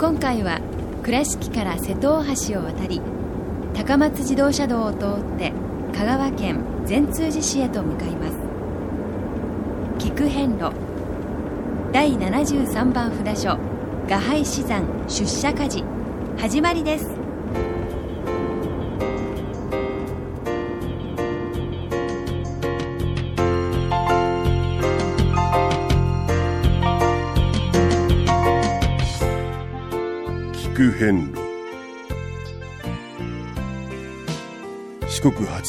今回は倉敷から瀬戸大橋を渡り高松自動車道を通って香川県善通寺市へと向かいます。菊遍路。第73番札所。画廃死山出社家事。始まりです。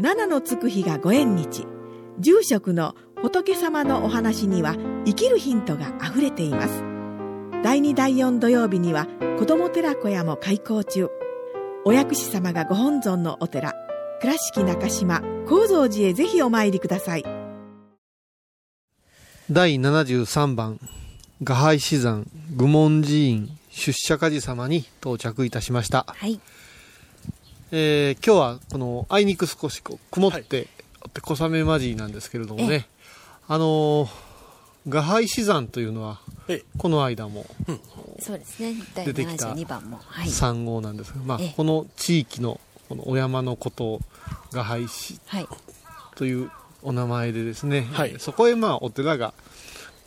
七のつく日がご縁日。住職の仏様のお話には生きるヒントがあふれています。第2第4土曜日には子ども寺小屋も開校中。お薬師様がご本尊のお寺倉敷中島・高蔵寺へぜひお参りください。第73番画廃死山愚問寺院出社家寺様に到着いたしました、はいえー今日はこのあいにく少しこう曇って、小雨まじりなんですけれどもね。あのー画廃死山というのはえこの間もそうですね。第出てきた72番も。はい。3号なんですが、まあええ、この地域のこのお山のことを画廃死はい。というお名前でですね、はい。そこへまあお寺が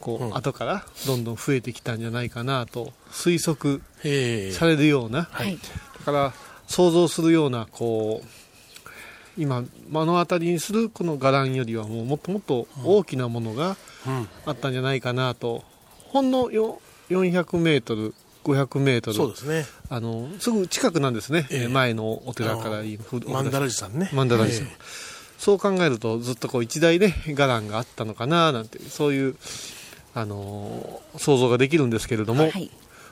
こう、うん。後からどんどん増えてきたんじゃないかなと推測ええ。されるような、はい。だから想像するようなこう今目の当たりにするこの伽藍よりはもうもっともっと大きなものがうん。あったんじゃないかなと、ほんのよ400メートル500メートル。そうですね。あのすぐ近くなんですね、ええ。前のお寺からいい曼荼羅寺さんね。曼荼羅寺さん。ええ。そう考えるとずっとこう一台で伽藍があったのかななんてそういう、あのー想像ができるんですけれども、はい。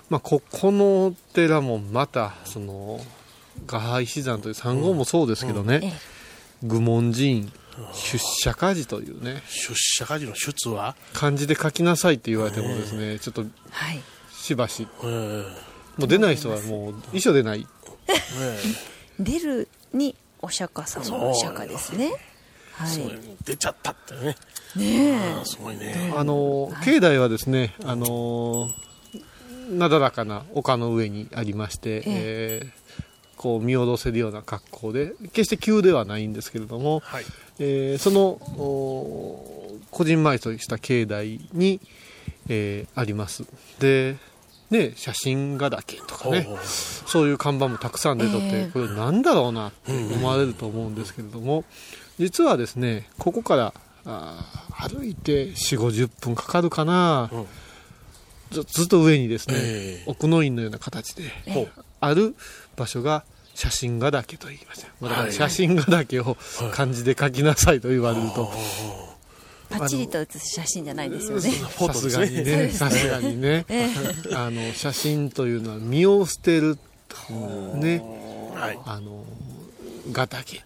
まあ、ここのお寺もまたその画廃死山という三号もそうですけどね、ええ。愚問寺院出社家寺というね。出社家事の出は？漢字で書きなさいって言われてもですねちょっとはい。しばし。ええ。もう出ない人はもう遺書出ない。え出るにお釈迦様のお釈迦ですね。はい。出ちゃったってね。ねすごいね。あの境内はですねあのなだらかな丘の上にありまして、えーこう見下ろせるような格好で決して急ではないんですけれども、はい。えーそのおこじんまりとした境内に、えーあります。でね写真画だけとかねそういう看板もたくさん出とって、えー。これなんだろうなって思われると思うんですけれども、実はですねここからあー歩いて4 5 0分かかるかな、うん。ずずっと上にですね、ええ奥の院のような形である場所が写真画岳と言いましただからはい写真画岳を漢字で書きなさいと言われると、パチリと写す写真じゃないですよね。さすがにねさすがにね。あの写真というのは身を捨てるね。はい。あの画だけ。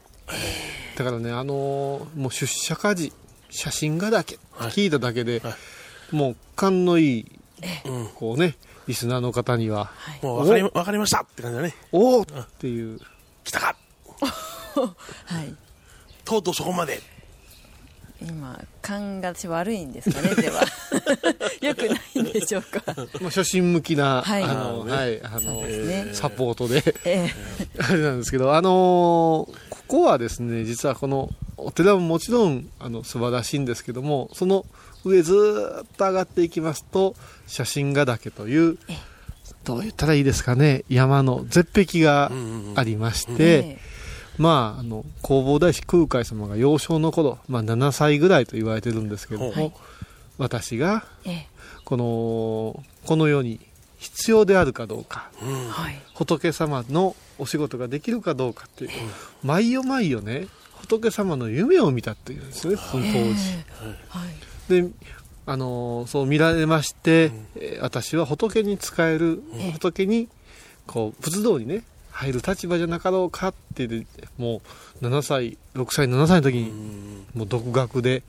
だからねあのもう出社家事写真画だけ。はい。聞いただけで、はい。もう勘のいいうん。こうねリスナーの方には。もう分かり分かりましたって感じだね。おおっていう。来たか。はい。とうとうそこまで。今勘が私悪いんですかねでは。よくないんでしょうか。まあ、初心向きな、はい。あの、はい、あの、ね。サポートで、え。あれなんですけど、あのーここはですね、実はこのお寺ももちろんあの素晴らしいんですけども、その上ずーっと上がっていきますと、写真ヶ岳という、どう言ったらいいですかね、山の絶壁がありまして、えまあ、あの、弘法大師空海様が幼少の頃、まあ7歳ぐらいと言われてるんですけども、はい。私が、ええ。この、この世に必要であるかどうか、えはい。仏様のお仕事ができるかどうかっていう、毎夜毎夜ね、仏様の夢を見たっていうんですね、その当時。はい。で、あのーそう見られまして、えー私は仏に仕える、ええ仏に、こう、仏道にね、入る立場じゃなかろうかって言って、もう、7歳、6歳、7歳の時に、もう独学で、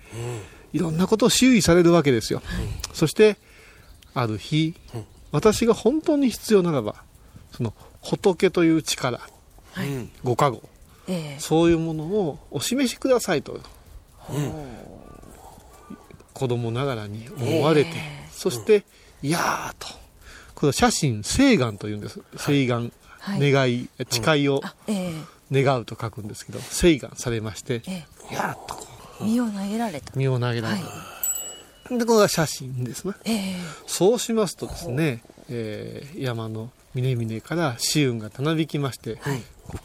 いろんなことを周囲されるわけですよ。そして、ある日、私が本当に必要ならば、その、仏という力、うん。ご加護、ええ。そういうものをお示しくださいと、子供ながらに思われて、そして、いやーと、これ写真、誓願というんです。誓願、はい。願い、誓いを願うと書くんですけど、誓願されまして、ええ。いやーと。身を投げられた。う、身を投げられた。で、これが写真ですね。ええ。そうしますとですね、えー山の峰々から紫雲がたなびきまして、こう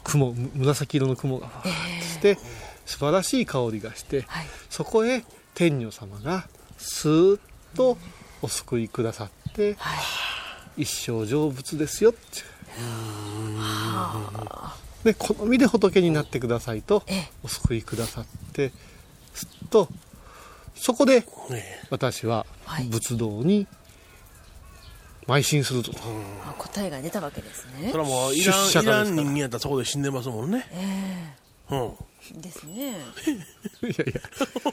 雲む紫色の雲がわーっとして、素晴らしい香りがして、はい。そこへ天女様がスーッとお救いくださって、一生成仏ですよって。で好みで仏になってくださいとええ。お救いくださってすっとそこでね私ははい。仏道に邁進すると、あ答えが出たわけですね。それはもういらん出社いら家ですから。ん人間やったらそこで死んでますもんね。えうん。えですね。いやいや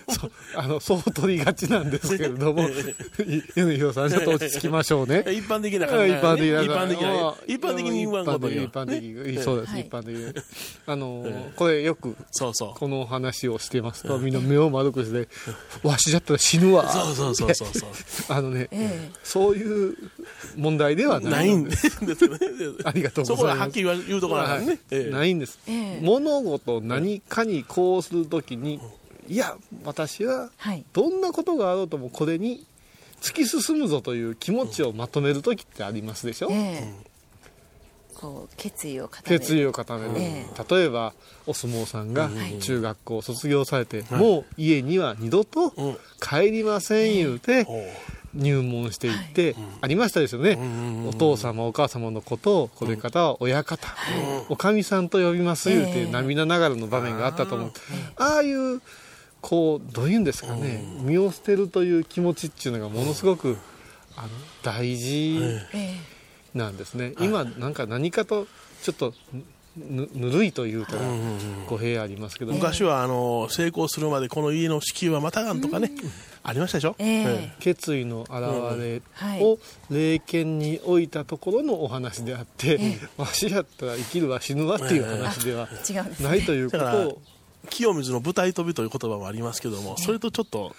そうあのそう取りがちなんですけれども 米広さんちょっと落ち着きましょうね。一般的な考え、ね、一般的な一般的なもう一般的に言わんことよ一般的一般的そうです、はい。一般的にあのこれよくそうそう。この話をしてますとみんな目を丸くして「わしだったら死ぬわ」そうそうそうそうそう。あのね、えそういう問題ではなないいんのでですねありがとうそござます。こはいはっきり言うところなんね、ないんです、ええ。物事何かにこうするときにいや私ははい。どんなことがあろうともこれに突き進むぞという気持ちをまとめる時ってありますでしょ、ええ。こう決意を固める。決意を固める、え例えばお相撲さんが中学校を卒業されて、もう家には二度とうん。帰りません言うておう入門していって、ありましたですよね、お父様お母様のことをこれからは親方、おかみさんと呼びます言うて、ええ涙ながらの場面があったと思う、ああいうこうどういうんですかね、身を捨てるという気持ちっていうのがものすごく、あの大事、えなんですね、今なんか何かとちょっとぬぬるいというたら語弊ありますけど、昔はあの成功するまでこの家の敷居はまたがんとかね、ありましたでしょ、ええ。決意の表れはい。を霊剣に置いたところのお話であって、わしやったら生きるわ死ぬわっていう話ではないということを。清水の舞台飛びという言葉もありますけども、それとちょっと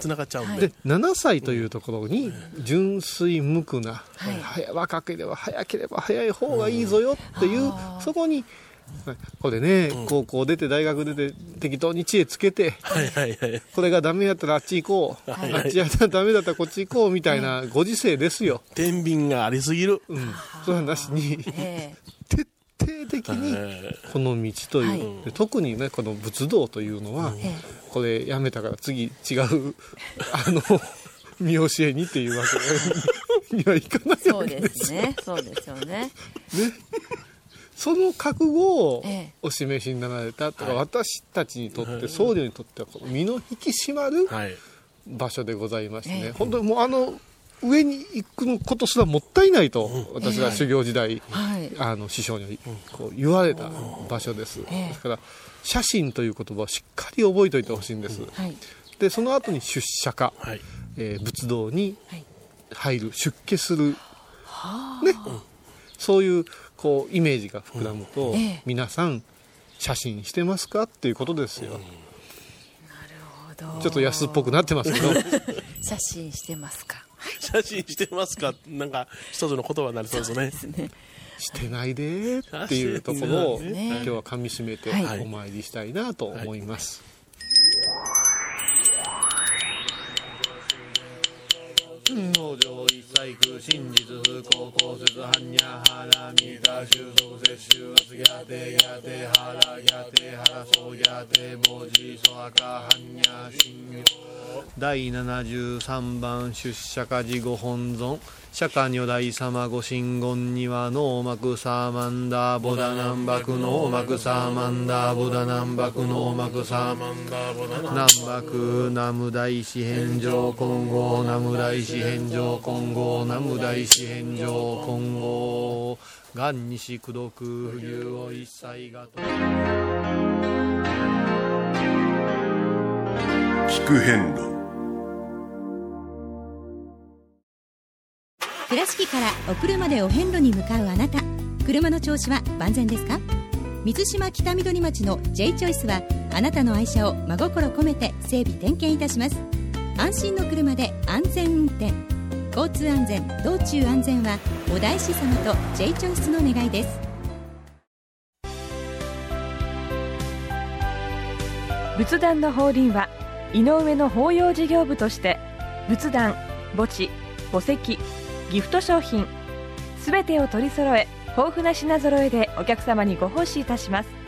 つながっちゃうんで、で7歳というところに純粋無垢な、はい。早若ければ早ければ早い方がいいぞよっていう、そこにこれね、高校出て大学出て適当に知恵つけてはいはいはい。これがダメやったらあっち行こう、はいあっちやったらダメだったらこっち行こうみたいなご時世ですよ、天秤がありすぎる、うん、それはなしにえ徹底的にえこの道という、はい。で特にねこの仏道というのは、えこれやめたから次違う あの見教えにっていうわけにはいかないえそうわけでですすね。そうですよねその覚悟をええお示しになられたとか、私たちにとって僧侶にとってはこの身の引き締まるはい。場所でございましてね、ええ本当にもうあの上に行くことすらもったいないと、私が修行時代、はい。あの師匠にこう言われた場所です、ええ。ですから写真という言葉をしっかり覚えておいてほしいんです、はい。でその後に出社化、はい。えー仏道にはい。入る出家する、ね、そういうこうイメージが膨らむと、ええ。皆さん写真してますか？っていうことですよ、なるほど。ちょっと安っぽくなってますけど。写真してますか？写真してますか？なんか一つの言葉になりそうですね。ですね。してないでっていうところを、ね。今日はかみしめてはい。お参りしたいなと思います、農場一細工真実不幸公説般若波羅蜜多収束摂取圧やてやて腹やて腹そうやて文字そあか般若心第73番出社家事ご本尊。釈迦如来様ご神言にはノーマクサーマンダーボダナンバクノーマクサーマンダーボダナンバクノーマクサーマンダーボダナンバクナム大師返上金剛ナム大師返上金剛ナム大師返上金剛元西功徳不流を一切がと聞く遍倉敷からお車でお遍路に向かうあなた。車の調子は万全ですか？水島北緑町の J チョイスはあなたの愛車を真心込めて整備点検いたします。安心の車で安全運転。交通安全道中安全はお大師様と J チョイスの願いです。仏壇の法輪は井上の法要事業部として仏壇墓地墓石ギフト商品。すべてを取り揃え豊富な品揃えでお客様にご奉仕いたします。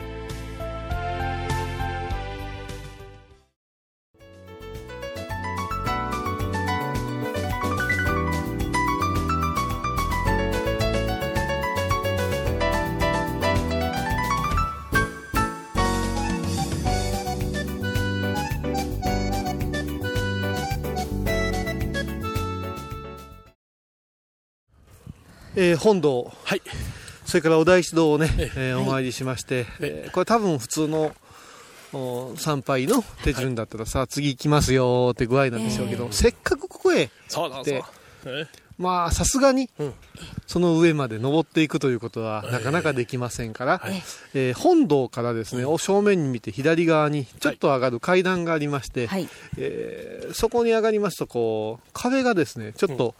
えー本堂。はい。それからお大師堂をね、ええ。ーお参りしまして、えーこれ多分普通のお参拝の手順だったらさ、次行きますよって具合なんでしょうけど、せっかくここへ、そうそうそうでえ。まあさすがにうん。その上まで登っていくということはなかなかできませんから、はい。えー本堂からですね、お正面に見て左側にちょっと上がる階段がありまして、はい。えーそこに上がりますとこう壁がですねちょっと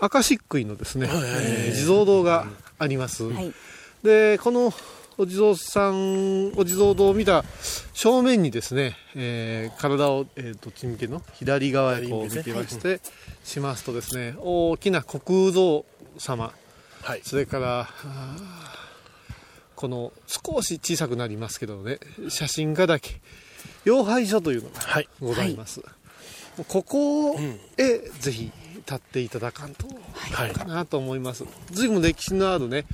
赤漆喰のですね、えー地蔵堂があります、はい。でこのお地蔵さんお地蔵堂を見た正面にですね、えー体を、えーどっち見ての左側へこう見てまして、しますとですね大きな虚空像様。はい。それからこの少し小さくなりますけどね写真画だけ妖拝所というのがはい。ございます、ここうん。へぜひ立っていただかんとはい。かなと思います。随分歴史のあるね、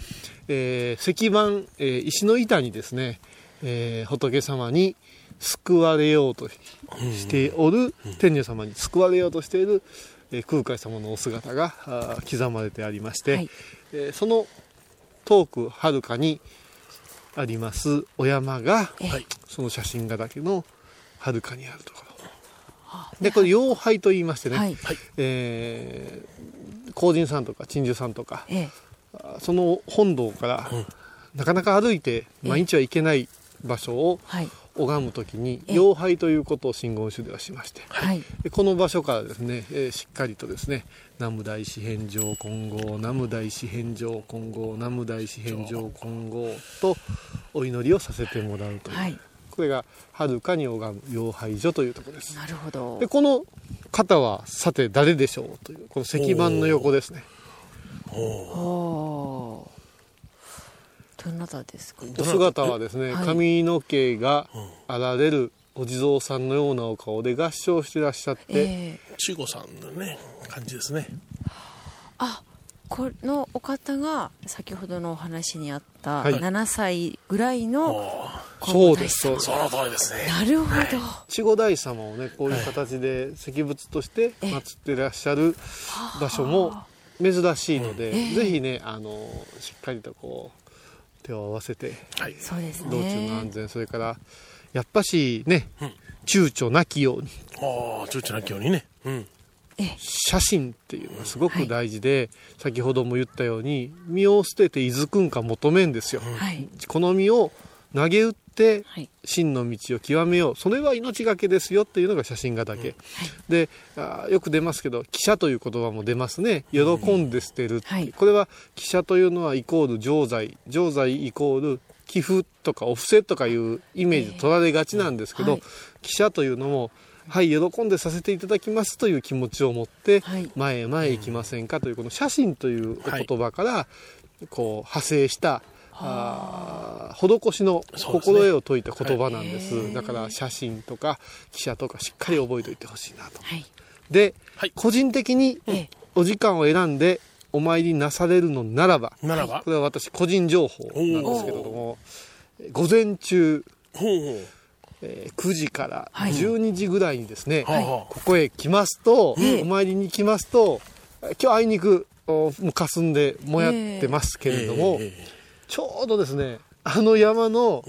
えー石板、えー石の板にですね、えー仏様に救われようとしておる、天女様に救われようとしている、えー空海様のお姿が刻まれてありまして、はい。えーその遠くはるかにありますお山が、はい。その写真画だけのはるかにあるところでこれ妖拝と言いましてね、はい。えー皇人さんとか鎮守さんとか。ええ。あその本堂から、なかなか歩いて毎日は行けない場所をはい。拝むときにえ妖拝ということを真言宗ではしまして、はい。でこの場所からですね、えーしっかりとですね南無大師返上金剛南無大師返上金剛南無大師返上金剛とお祈りをさせてもらうという、はいこれがはるかに拝む妖拝所というところです。なるほど。でこの方はさて誰でしょうというこの石板の横ですね。おどなたですか？お姿はですね、はい。髪の毛があられるお地蔵さんのようなお顔で合唱してらっしゃって、ええ。中古さんのね感じですね。あこのお方が先ほどのお話にあったはい。7歳ぐらいのおそうですそうですその通りですね。なるほど。守護大様をねこういう形で石仏として祀ってらっしゃる場所も珍しいので、ええ。ぜひねあのしっかりとこう手を合わせてはい。そうです道中のね安全それからやっぱしね、躊躇なきように。ああ躊躇なきようにね。うん写真っていうのはすごく大事で、先ほども言ったように身を捨てていずくんか求めんですよ、はい。この身を投げ打って真の道を極めよう。それは命がけですよっていうのが写真がけ、うん。であよく出ますけど記者という言葉も出ますね。喜んで捨てる、はい、これは記者というのはイコール常在常在イコール寄付とかお布施とかいうイメージ取られがちなんですけど、はい、記者というのもはい喜んでさせていただきますという気持ちを持って前へ前へ行きませんかというこの写真というお言葉からこう派生したあ施しの心得を説いた言葉なんです、はい、だから写真とか記者とかしっかり覚えておいてほしいなと、はい、で、はい、個人的にお時間を選んでお参りなされるのならばならば。これは私個人情報なんですけれども午前中えー、9時から12時ぐらいにですね、はい、ここへ来ますと、お参りに来ますと今日あいにくもう霞んでもやってますけれども、えーえーちょうどですねあの山の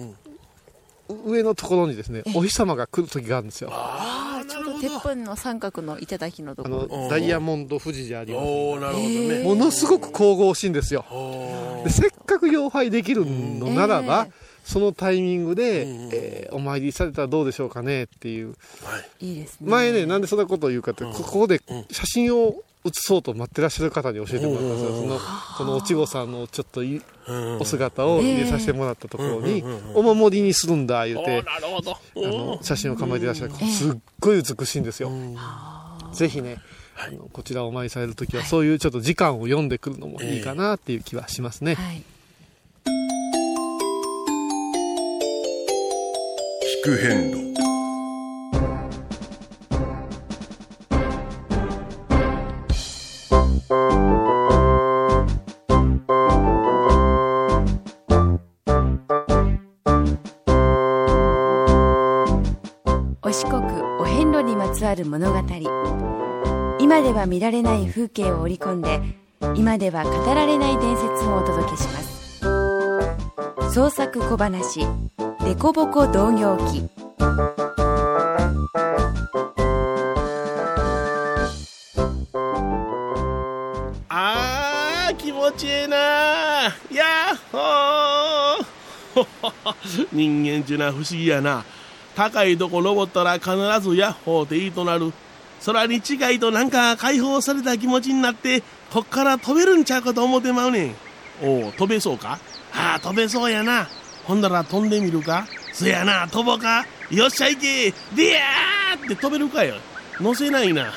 上のところにですね、お日様が来る時があるんですよ。ああ、ちょうどてっぺんの三角の頂のところ。あのダイヤモンド富士じゃあります、ね。なるほどね。ものすごく神々しいんですよ。でせっかく妖拝できるのならば、そのタイミングで、えー、お参りされたらどうでしょうかねっていう。はい、いいですね。前ね、なんでそんなことを言うかって、ここで写真を写そうと待ってらっしゃる方に教えてもらったんですよ。その、このおちごさんのちょっとお姿を入れさせてもらったところに、お守りにするんだ、言うて、あの、写真を構えていらっしゃる。すっごい美しいんですよ。ぜひね、あのこちらをお参りされる時は、そういうちょっと時間を読んでくるのもいいかなっていう気はしますね。聞く変路。る物語。今では見られない風景を織り込んで今では語られない伝説をお届けします。創作小話「デコボコ同業記」あー気持ちええなやっほー 人間ちゅうのは不思議やな高いとこ登ったら必ずヤッホーっていいとなる。空に近いとなんか解放された気持ちになって、こっから飛べるんちゃうかと思ってまうねん。おお、飛べそうか？ああ、飛べそうやな。ほんだら飛んでみるか？そやな、飛ぼうか？よっしゃ行けでやーって飛べるかよ？乗せないな。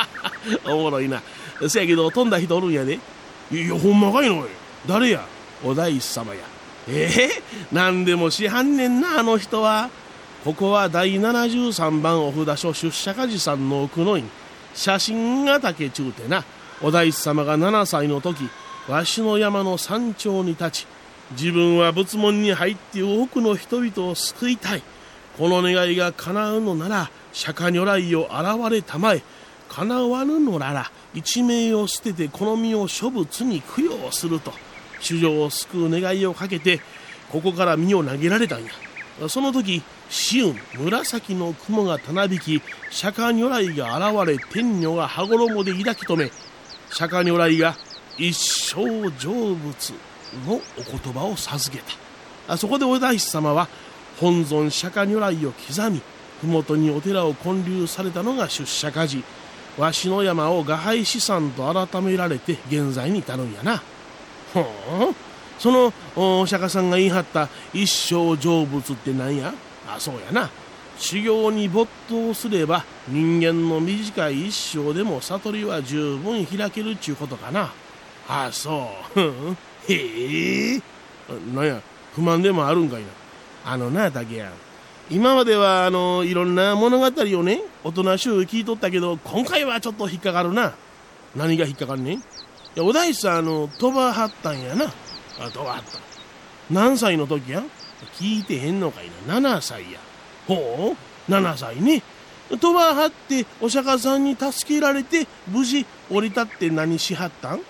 おもろいな。せやけど飛んだ人おるんやで。いや、ほんまかいの誰や？お大師様や。ええー、何でもしはんねんな、あの人は。ここは第73番お札所出社家事さんの奥の院写真が竹中てなお大師様が7歳の時わしの山の山頂に立ち自分は仏門に入って多くの人々を救いたい。この願いが叶うのなら釈迦如来を現れたまえ叶わぬのなら一命を捨ててこの身を諸仏に供養すると主情を救う願いをかけてここから身を投げられたんや。その時紫雲紫の雲がたなびき釈迦如来が現れ天女が羽衣で抱き留め釈迦如来が一生成仏。のお言葉を授けた。そこでお大師様は本尊釈迦如来を刻み麓にお寺を建立されたのが出社家事わしの山を画廃資産と改められて現在に至るんやな。ほんそのお釈迦さんが言い張った一生成仏って何や？あそうやな。修行に没頭すれば人間の短い一生でも悟りは十分開けるっちゅうことかな。あそう。へえ。なんや不満でもあるんかいな。あのな竹やん今まではあのいろんな物語をね大人しゅう聞いとったけど今回はちょっと引っかかるな。何が引っかかるねん？いやお大師さんあの飛ばはったんやな。あ飛ばはった。何歳の時や？聞いてへんのかいな。7歳や。ほう？7歳ね。とばはってお釈迦さんに助けられて無事降り立って何しはったん？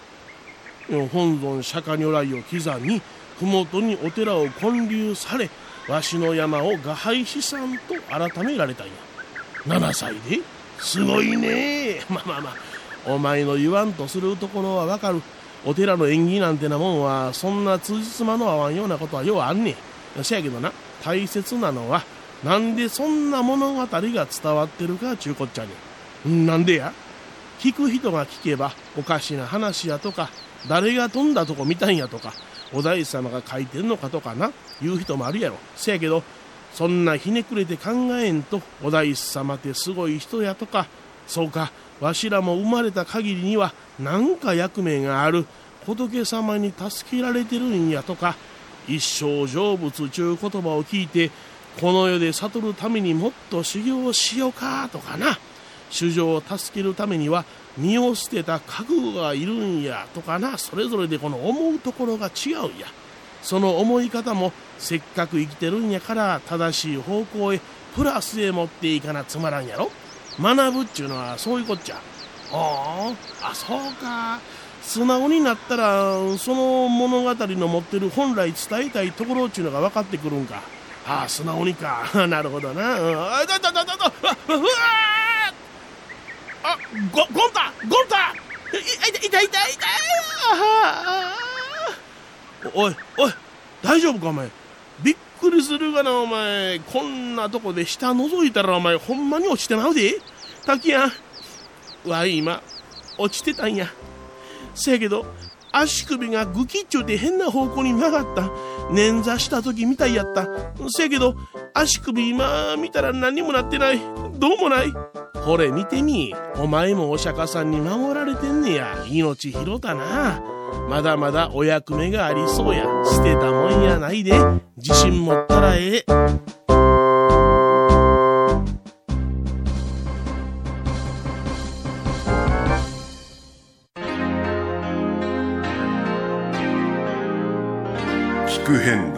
本尊釈迦如来を刻み麓にお寺を建立されわしの山を画廃資産と改められたんや。7歳で？すごいね。まあまあまあ。お前の言わんとするところはわかる。お寺の縁起なんてなもんはそんな通じつまの合わんようなことはようあんねん。せやけどな大切なのはなんでそんな物語が伝わってるかちゅうこっちゃねなんでや？聞く人が聞けばおかしな話やとか誰が飛んだとこ見たんやとかお大師様が書いてんのかとかな言う人もあるやろ。せやけどそんなひねくれて考えんとお大師様ってすごい人やとかそうかわしらも生まれた限りには何か役目がある仏様に助けられてるんやとか一生成仏ちゅう言葉を聞いてこの世で悟るためにもっと修行しようかとかな。主情を助けるためには身を捨てた覚悟がいるんやとかなそれぞれでこの思うところが違うんや。その思い方もせっかく生きてるんやから正しい方向へプラスへ持っていかなつまらんやろ。学ぶっちゅうのはそういうこっちゃ。ああそうか。素直になったらその物語の持ってる本来伝えたいところっちゅうのが分かってくるんか。ああ素直にか。なるほどな。あだだだだだうわあゴゴンタゴンタい痛い痛い痛い痛いおいおい大丈夫かお前。びっくりするがなお前。こんなとこで下覗いたらお前ほんまに落ちてまうで。滝やわい今落ちてたんや。せやけど足首がグキッチョで変な方向に曲がった。捻挫した時みたいやった。せやけど足首今見たら何もなってない。どうもない。ほれ見てみ。お前もお釈迦さんに守られてんねや。命拾ったな。まだまだお役目がありそうや。捨てたもんやないで。自信持ったらええ。聞く遍路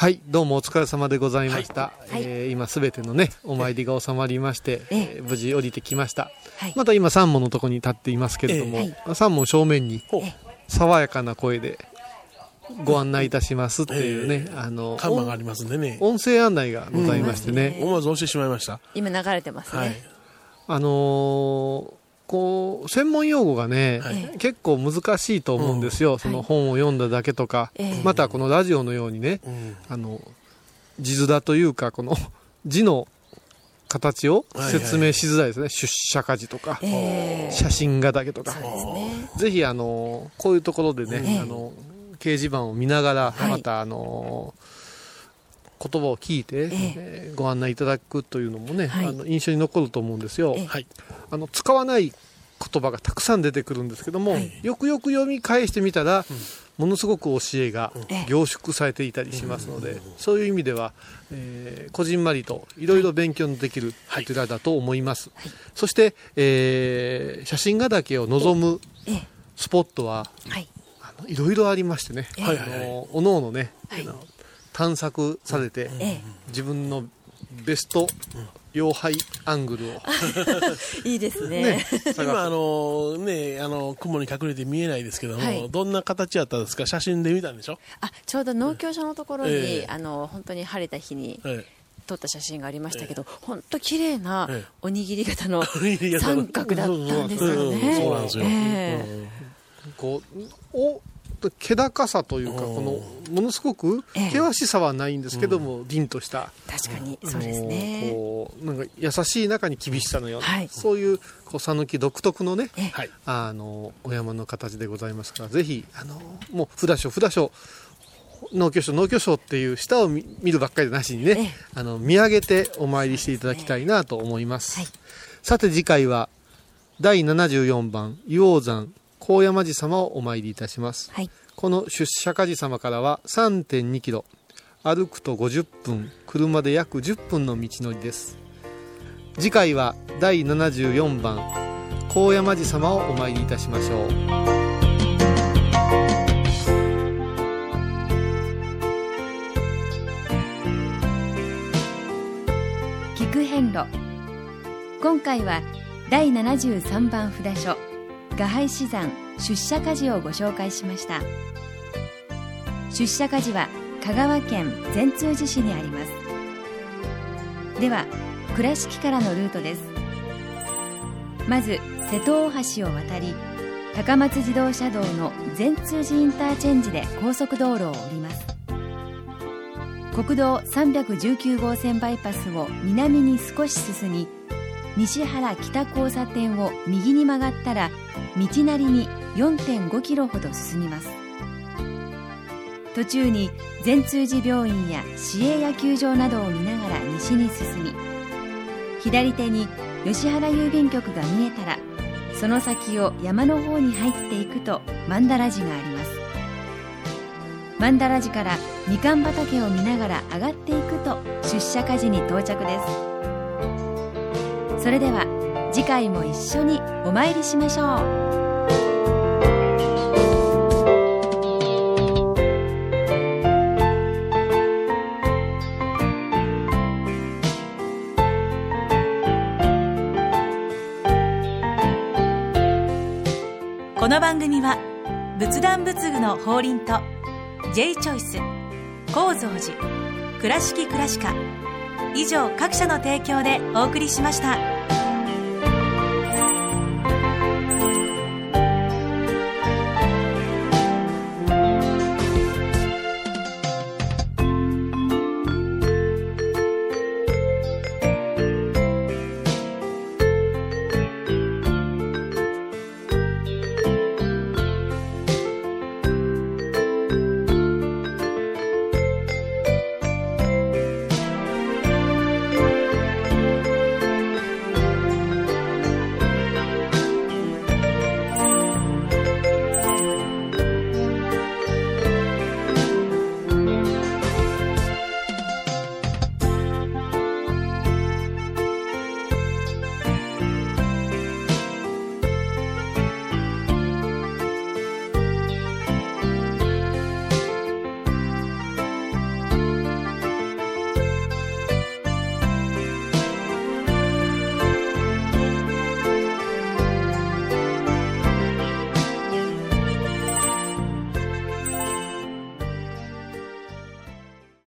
はい、どうもお疲れ様でございました。はい。えー今すべてのね、お参りが収まりまして、ええ。えー無事降りてきました。はい。また今三門のとこに立っていますけれども、え三門正面に爽やかな声でご案内いたしますっていうね、あの、看板がありますんでね。音声案内がございましてね、思わず押してしまいました。今流れてますね、はい。あのーこう、専門用語がね、はい。結構難しいと思うんですよ。その本を読んだだけとか、ええ。またこのラジオのようにね、うん。あの、字面というか、この字の形を説明しづらいですね。出社家事とか、ええ。写真画だけとか。ね。ぜひ、あの、こういうところでね、ええあの、掲示板を見ながら、はい。また、あの、言葉を聞いて、えーご案内いただくというのもね、はい。あの印象に残ると思うんですよ。ええ。はい。あの使わない言葉がたくさん出てくるんですけども、はい。よくよく読み返してみたら、ものすごく教えがええ。凝縮されていたりしますので、そういう意味では、えーこじんまりといろいろ勉強のできるお寺だと思います、そして、えー写真画だけを望むええ。スポットははい。あのいろいろありましてね、はいはいはいおのおのね、はい探索されて、え自分のベスト妖拝アングルを、え いいですね。ね。今あのねあの雲に隠れて見えないですけども、はい。どんな形やったんですか？写真で見たんでしょ、あちょうど農協所のところに、ええ。あの本当に晴れた日にえ撮った写真がありましたけど、本当綺麗なええ。おにぎり型の 三角だったんですよね。そうなんですよ。ええ。こうお気高さというか、このものすごく険しさはないんですけども、凛とした。確かにそうですね。こうなんか優しい中に厳しさのような、そういうこう讃岐独特のね、あのお山の形でございますからぜひあのもう札所札所農協省農協省っていう下を見るばっかりなしにね、あの見上げてお参りしていただきたいなと思います、さて次回は第74番硫黄山高山寺様をお参りいたします、この出社家寺様からは3 2キロ歩くと50分車で約10分の道のりです。次回は第74番高山寺様をお参りいたしましょう。聞く遍路。今回は第73番札所画廃資山出社家事をご紹介しました。出社家事は香川県善通寺市にあります。では倉敷からのルートです。まず瀬戸大橋を渡り高松自動車道の善通寺インターチェンジで高速道路を降ります。国道319号線バイパスを南に少し進み西原北交差点を右に曲がったら道なりに4.5キロほど進みます。途中に善通寺病院や市営野球場などを見ながら西に進み左手に吉原郵便局が見えたらその先を山の方に入っていくと曼荼羅寺があります。曼荼羅寺からみかん畑を見ながら上がっていくと出社家事に到着です。それでは次回も一緒にお参りしましょうこの番組は仏壇仏具の法輪と J チョイス構造寺倉敷倉歯科以上各社の提供でお送りしました。